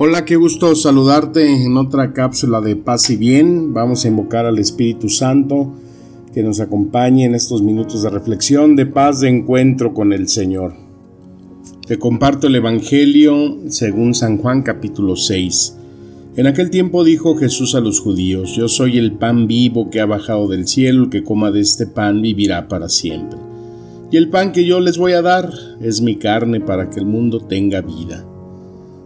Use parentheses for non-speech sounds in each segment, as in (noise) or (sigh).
Hola, qué gusto saludarte en otra cápsula de paz y bien. Vamos a invocar al Espíritu Santo que nos acompañe en estos minutos de reflexión, de paz, de encuentro con el Señor. Te comparto el Evangelio según San Juan capítulo 6. En aquel tiempo dijo Jesús a los judíos, Yo soy el pan vivo que ha bajado del cielo, el que coma de este pan vivirá para siempre. Y el pan que yo les voy a dar es mi carne para que el mundo tenga vida.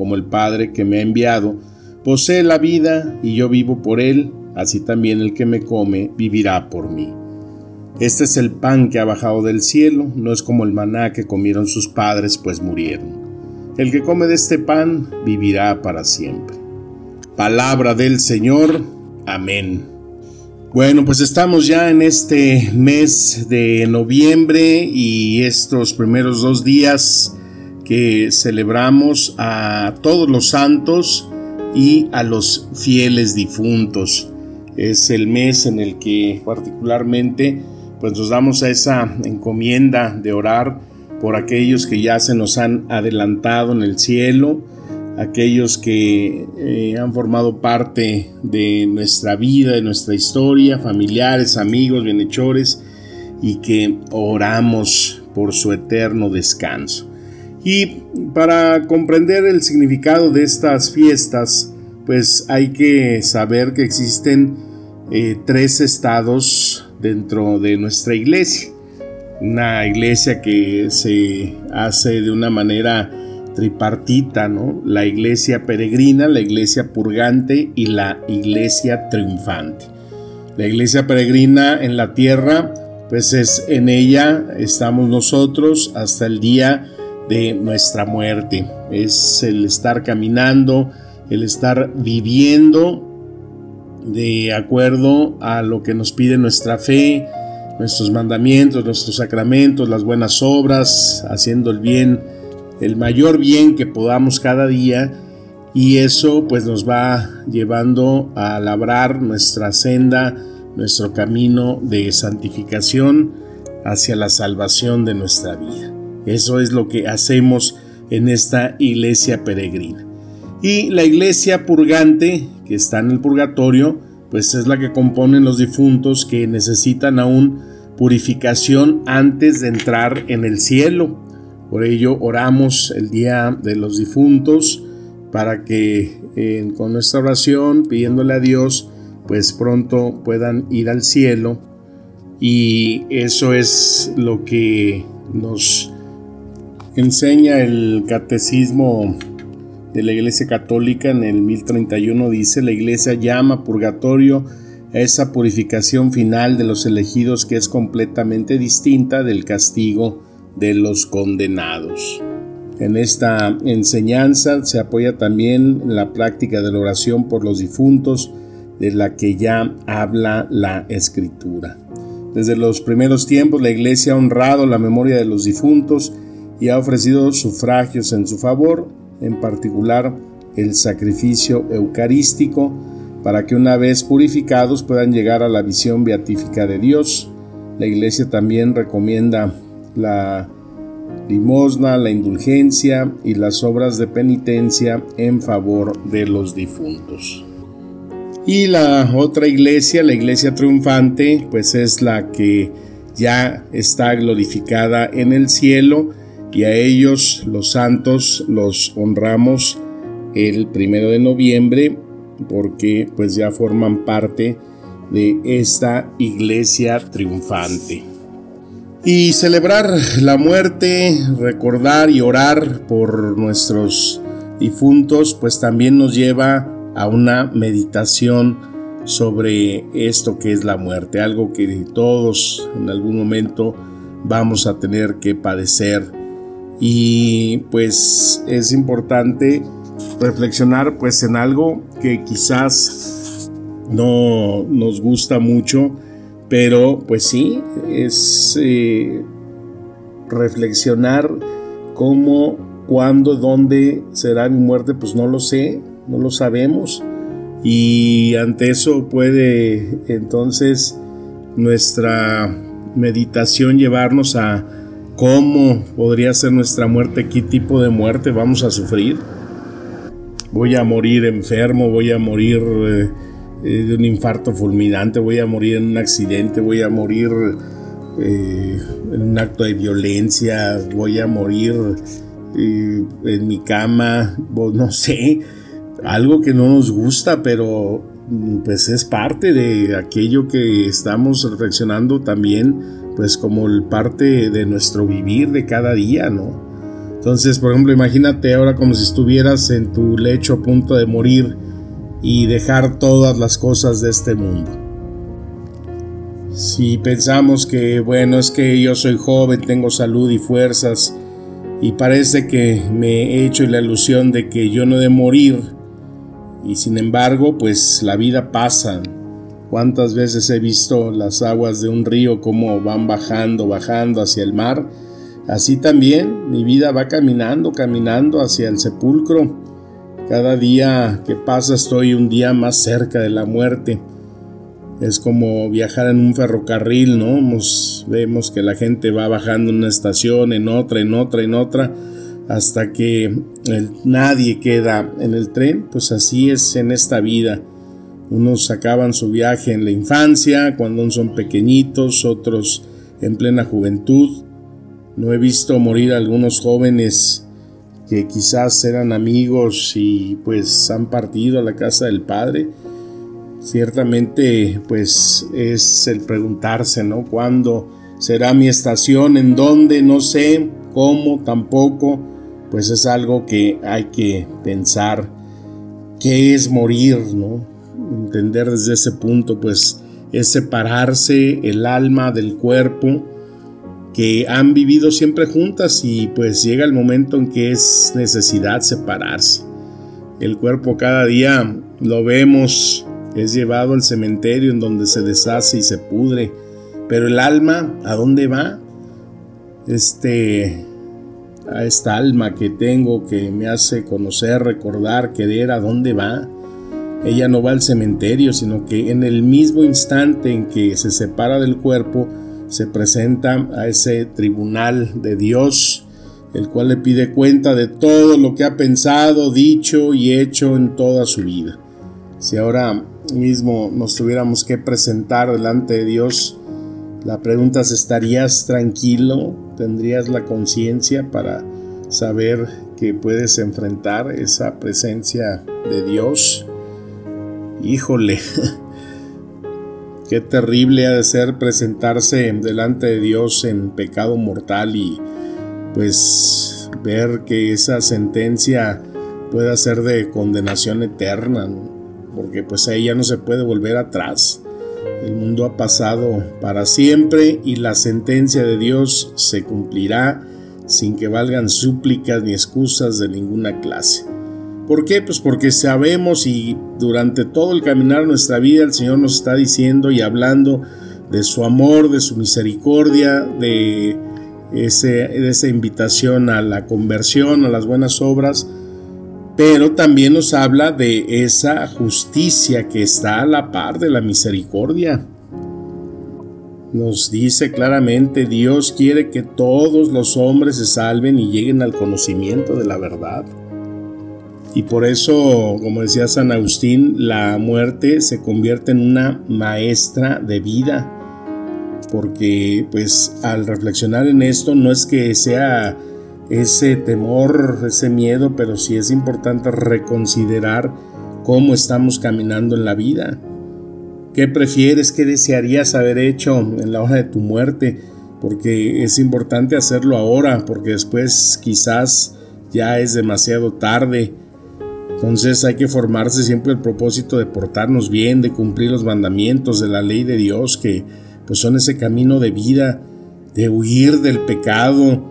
como el Padre que me ha enviado, posee la vida y yo vivo por él, así también el que me come vivirá por mí. Este es el pan que ha bajado del cielo, no es como el maná que comieron sus padres, pues murieron. El que come de este pan vivirá para siempre. Palabra del Señor. Amén. Bueno, pues estamos ya en este mes de noviembre y estos primeros dos días que celebramos a todos los santos y a los fieles difuntos. Es el mes en el que particularmente pues nos damos a esa encomienda de orar por aquellos que ya se nos han adelantado en el cielo, aquellos que eh, han formado parte de nuestra vida, de nuestra historia, familiares, amigos, bienhechores, y que oramos por su eterno descanso. Y para comprender el significado de estas fiestas, pues hay que saber que existen eh, tres estados dentro de nuestra iglesia. Una iglesia que se hace de una manera tripartita, ¿no? La iglesia peregrina, la iglesia purgante y la iglesia triunfante. La iglesia peregrina en la tierra, pues es en ella estamos nosotros hasta el día de nuestra muerte. Es el estar caminando, el estar viviendo de acuerdo a lo que nos pide nuestra fe, nuestros mandamientos, nuestros sacramentos, las buenas obras, haciendo el bien, el mayor bien que podamos cada día y eso pues nos va llevando a labrar nuestra senda, nuestro camino de santificación hacia la salvación de nuestra vida. Eso es lo que hacemos en esta iglesia peregrina. Y la iglesia purgante, que está en el purgatorio, pues es la que componen los difuntos que necesitan aún purificación antes de entrar en el cielo. Por ello oramos el día de los difuntos para que con nuestra oración, pidiéndole a Dios, pues pronto puedan ir al cielo. Y eso es lo que nos enseña el catecismo de la Iglesia Católica en el 1031 dice, la Iglesia llama purgatorio a esa purificación final de los elegidos que es completamente distinta del castigo de los condenados. En esta enseñanza se apoya también la práctica de la oración por los difuntos, de la que ya habla la Escritura. Desde los primeros tiempos la Iglesia ha honrado la memoria de los difuntos y ha ofrecido sufragios en su favor, en particular el sacrificio eucarístico, para que una vez purificados puedan llegar a la visión beatífica de Dios. La Iglesia también recomienda la limosna, la indulgencia y las obras de penitencia en favor de los difuntos. Y la otra iglesia, la iglesia triunfante, pues es la que ya está glorificada en el cielo y a ellos los santos los honramos el primero de noviembre porque pues ya forman parte de esta iglesia triunfante. Y celebrar la muerte, recordar y orar por nuestros difuntos, pues también nos lleva a una meditación sobre esto que es la muerte, algo que todos en algún momento vamos a tener que padecer. Y pues es importante reflexionar pues en algo que quizás no nos gusta mucho, pero pues sí, es eh, reflexionar cómo, cuándo, dónde será mi muerte, pues no lo sé, no lo sabemos. Y ante eso puede entonces nuestra meditación llevarnos a cómo podría ser nuestra muerte, qué tipo de muerte vamos a sufrir voy a morir enfermo, voy a morir eh, eh, de un infarto fulminante, voy a morir en un accidente, voy a morir eh, en un acto de violencia, voy a morir en mi cama, no sé, algo que no nos gusta, pero mm, pues es parte de aquello que estamos reflexionando también, pues como parte de nuestro vivir de cada día, ¿no? Entonces, por ejemplo, imagínate ahora como si estuvieras en tu lecho a punto de morir y dejar todas las cosas de este mundo. Si pensamos que, bueno, es que yo soy joven, tengo salud y fuerzas, y parece que me he hecho la ilusión de que yo no he de morir, y sin embargo, pues la vida pasa. ¿Cuántas veces he visto las aguas de un río como van bajando, bajando hacia el mar? Así también mi vida va caminando, caminando hacia el sepulcro. Cada día que pasa estoy un día más cerca de la muerte. Es como viajar en un ferrocarril, ¿no? vemos que la gente va bajando en una estación, en otra, en otra, en otra, hasta que nadie queda en el tren. Pues así es en esta vida. Unos acaban su viaje en la infancia, cuando son pequeñitos, otros en plena juventud, no he visto morir algunos jóvenes que quizás eran amigos y pues han partido a la casa del Padre. Ciertamente pues es el preguntarse, ¿no? ¿Cuándo será mi estación? ¿En dónde? No sé. ¿Cómo? Tampoco. Pues es algo que hay que pensar. ¿Qué es morir? ¿No? Entender desde ese punto pues es separarse el alma del cuerpo que han vivido siempre juntas y pues llega el momento en que es necesidad separarse. El cuerpo cada día lo vemos, es llevado al cementerio en donde se deshace y se pudre, pero el alma, ¿a dónde va? Este, a esta alma que tengo que me hace conocer, recordar, querer, ¿a dónde va? Ella no va al cementerio, sino que en el mismo instante en que se separa del cuerpo, se presenta a ese tribunal de Dios, el cual le pide cuenta de todo lo que ha pensado, dicho y hecho en toda su vida. Si ahora mismo nos tuviéramos que presentar delante de Dios, la pregunta es, ¿estarías tranquilo? ¿Tendrías la conciencia para saber que puedes enfrentar esa presencia de Dios? Híjole, (laughs) Qué terrible ha de ser presentarse delante de Dios en pecado mortal y pues ver que esa sentencia pueda ser de condenación eterna, porque pues ahí ya no se puede volver atrás. El mundo ha pasado para siempre y la sentencia de Dios se cumplirá sin que valgan súplicas ni excusas de ninguna clase. ¿Por qué? Pues porque sabemos y durante todo el caminar de nuestra vida el Señor nos está diciendo y hablando de su amor, de su misericordia, de, de esa invitación a la conversión, a las buenas obras, pero también nos habla de esa justicia que está a la par de la misericordia. Nos dice claramente, Dios quiere que todos los hombres se salven y lleguen al conocimiento de la verdad. Y por eso, como decía San Agustín, la muerte se convierte en una maestra de vida. Porque pues al reflexionar en esto no es que sea ese temor, ese miedo, pero sí es importante reconsiderar cómo estamos caminando en la vida. ¿Qué prefieres, qué desearías haber hecho en la hora de tu muerte? Porque es importante hacerlo ahora, porque después quizás ya es demasiado tarde. Entonces hay que formarse siempre el propósito de portarnos bien, de cumplir los mandamientos de la ley de Dios, que pues son ese camino de vida, de huir del pecado,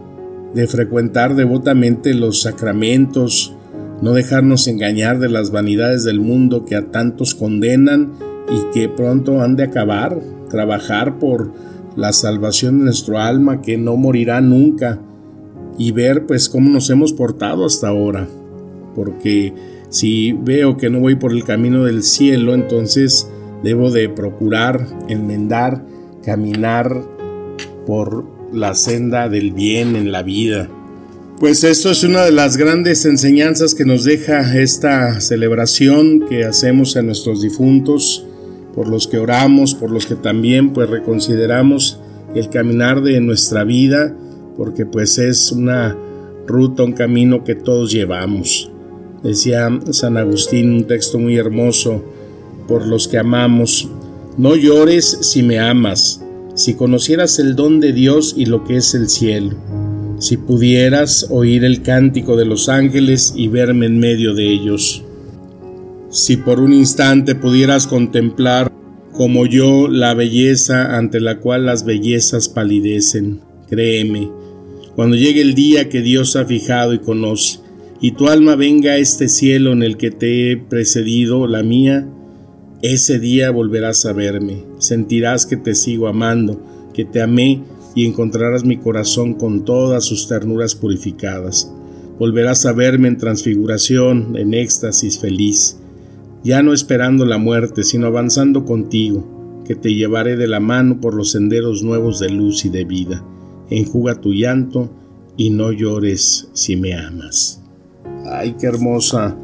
de frecuentar devotamente los sacramentos, no dejarnos engañar de las vanidades del mundo que a tantos condenan y que pronto han de acabar, trabajar por la salvación de nuestro alma que no morirá nunca y ver pues cómo nos hemos portado hasta ahora. Porque si veo que no voy por el camino del cielo, entonces debo de procurar enmendar, caminar por la senda del bien en la vida. Pues esto es una de las grandes enseñanzas que nos deja esta celebración que hacemos a nuestros difuntos, por los que oramos, por los que también pues reconsideramos el caminar de nuestra vida, porque pues es una ruta, un camino que todos llevamos. Decía San Agustín un texto muy hermoso, por los que amamos, no llores si me amas, si conocieras el don de Dios y lo que es el cielo, si pudieras oír el cántico de los ángeles y verme en medio de ellos, si por un instante pudieras contemplar como yo la belleza ante la cual las bellezas palidecen, créeme, cuando llegue el día que Dios ha fijado y conoce, y tu alma venga a este cielo en el que te he precedido, la mía, ese día volverás a verme, sentirás que te sigo amando, que te amé y encontrarás mi corazón con todas sus ternuras purificadas. Volverás a verme en transfiguración, en éxtasis feliz, ya no esperando la muerte, sino avanzando contigo, que te llevaré de la mano por los senderos nuevos de luz y de vida. Enjuga tu llanto y no llores si me amas. Ay, qué hermosa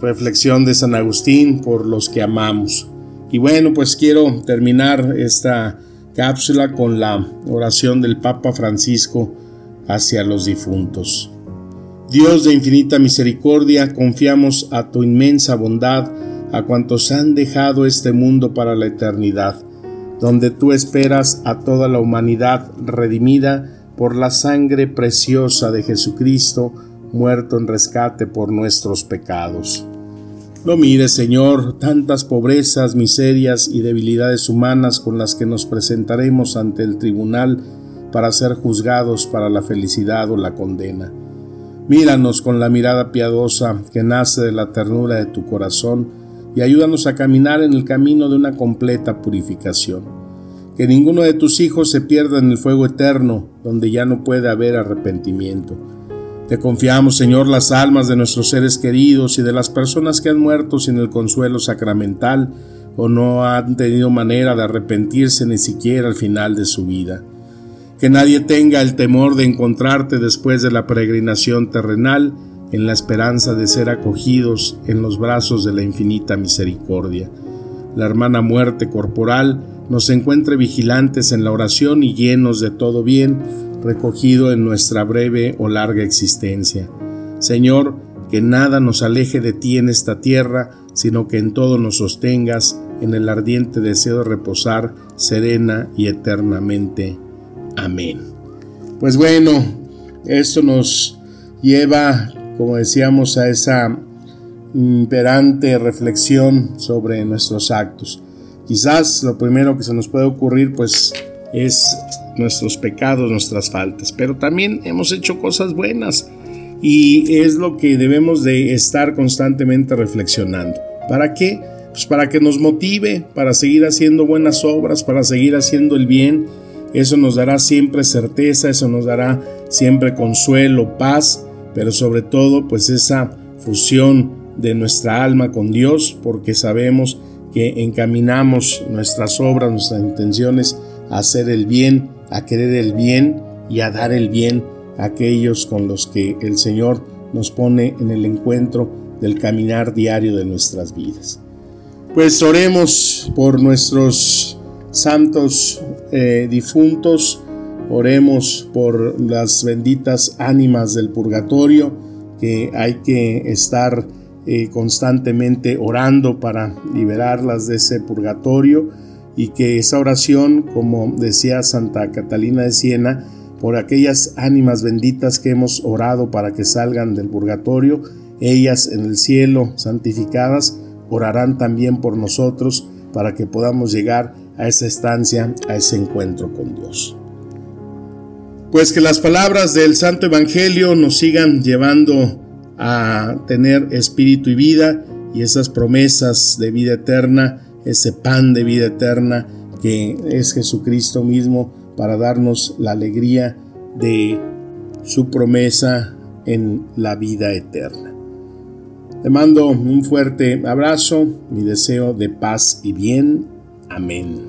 reflexión de San Agustín por los que amamos. Y bueno, pues quiero terminar esta cápsula con la oración del Papa Francisco hacia los difuntos. Dios de infinita misericordia, confiamos a tu inmensa bondad a cuantos han dejado este mundo para la eternidad, donde tú esperas a toda la humanidad redimida por la sangre preciosa de Jesucristo, muerto en rescate por nuestros pecados. No mires, Señor, tantas pobrezas, miserias y debilidades humanas con las que nos presentaremos ante el tribunal para ser juzgados para la felicidad o la condena. Míranos con la mirada piadosa que nace de la ternura de tu corazón y ayúdanos a caminar en el camino de una completa purificación. Que ninguno de tus hijos se pierda en el fuego eterno, donde ya no puede haber arrepentimiento te confiamos, Señor, las almas de nuestros seres queridos y de las personas que han muerto sin el consuelo sacramental o no han tenido manera de arrepentirse ni siquiera al final de su vida. Que nadie tenga el temor de encontrarte después de la peregrinación terrenal en la esperanza de ser acogidos en los brazos de la infinita misericordia. La hermana muerte corporal nos encuentre vigilantes en la oración y llenos de todo bien, recogido en nuestra breve o larga existencia. Señor, que nada nos aleje de ti en esta tierra, sino que en todo nos sostengas en el ardiente deseo de reposar serena y eternamente. Amén. Pues bueno, esto nos lleva, como decíamos, a esa imperante reflexión sobre nuestros actos. Quizás lo primero que se nos puede ocurrir pues es nuestros pecados, nuestras faltas, pero también hemos hecho cosas buenas y es lo que debemos de estar constantemente reflexionando. ¿Para qué? Pues para que nos motive, para seguir haciendo buenas obras, para seguir haciendo el bien. Eso nos dará siempre certeza, eso nos dará siempre consuelo, paz, pero sobre todo pues esa fusión de nuestra alma con Dios, porque sabemos que encaminamos nuestras obras, nuestras intenciones a hacer el bien a querer el bien y a dar el bien a aquellos con los que el Señor nos pone en el encuentro del caminar diario de nuestras vidas. Pues oremos por nuestros santos eh, difuntos Oremos por las benditas ánimas del purgatorio, que hay que estar eh, constantemente orando para liberarlas de ese purgatorio y que esa oración, como decía Santa Catalina de Siena, por aquellas ánimas benditas que hemos orado para que salgan del purgatorio, ellas en el cielo santificadas orarán también por nosotros para que podamos llegar a esa estancia, a ese encuentro con Dios. Pues que las palabras del Santo Evangelio nos sigan llevando a tener espíritu y vida y esas promesas de vida eterna, ese pan de vida eterna que es Jesucristo mismo para darnos la alegría de su promesa en la vida eterna. Te mando un fuerte abrazo, mi deseo de paz y bien. Amén.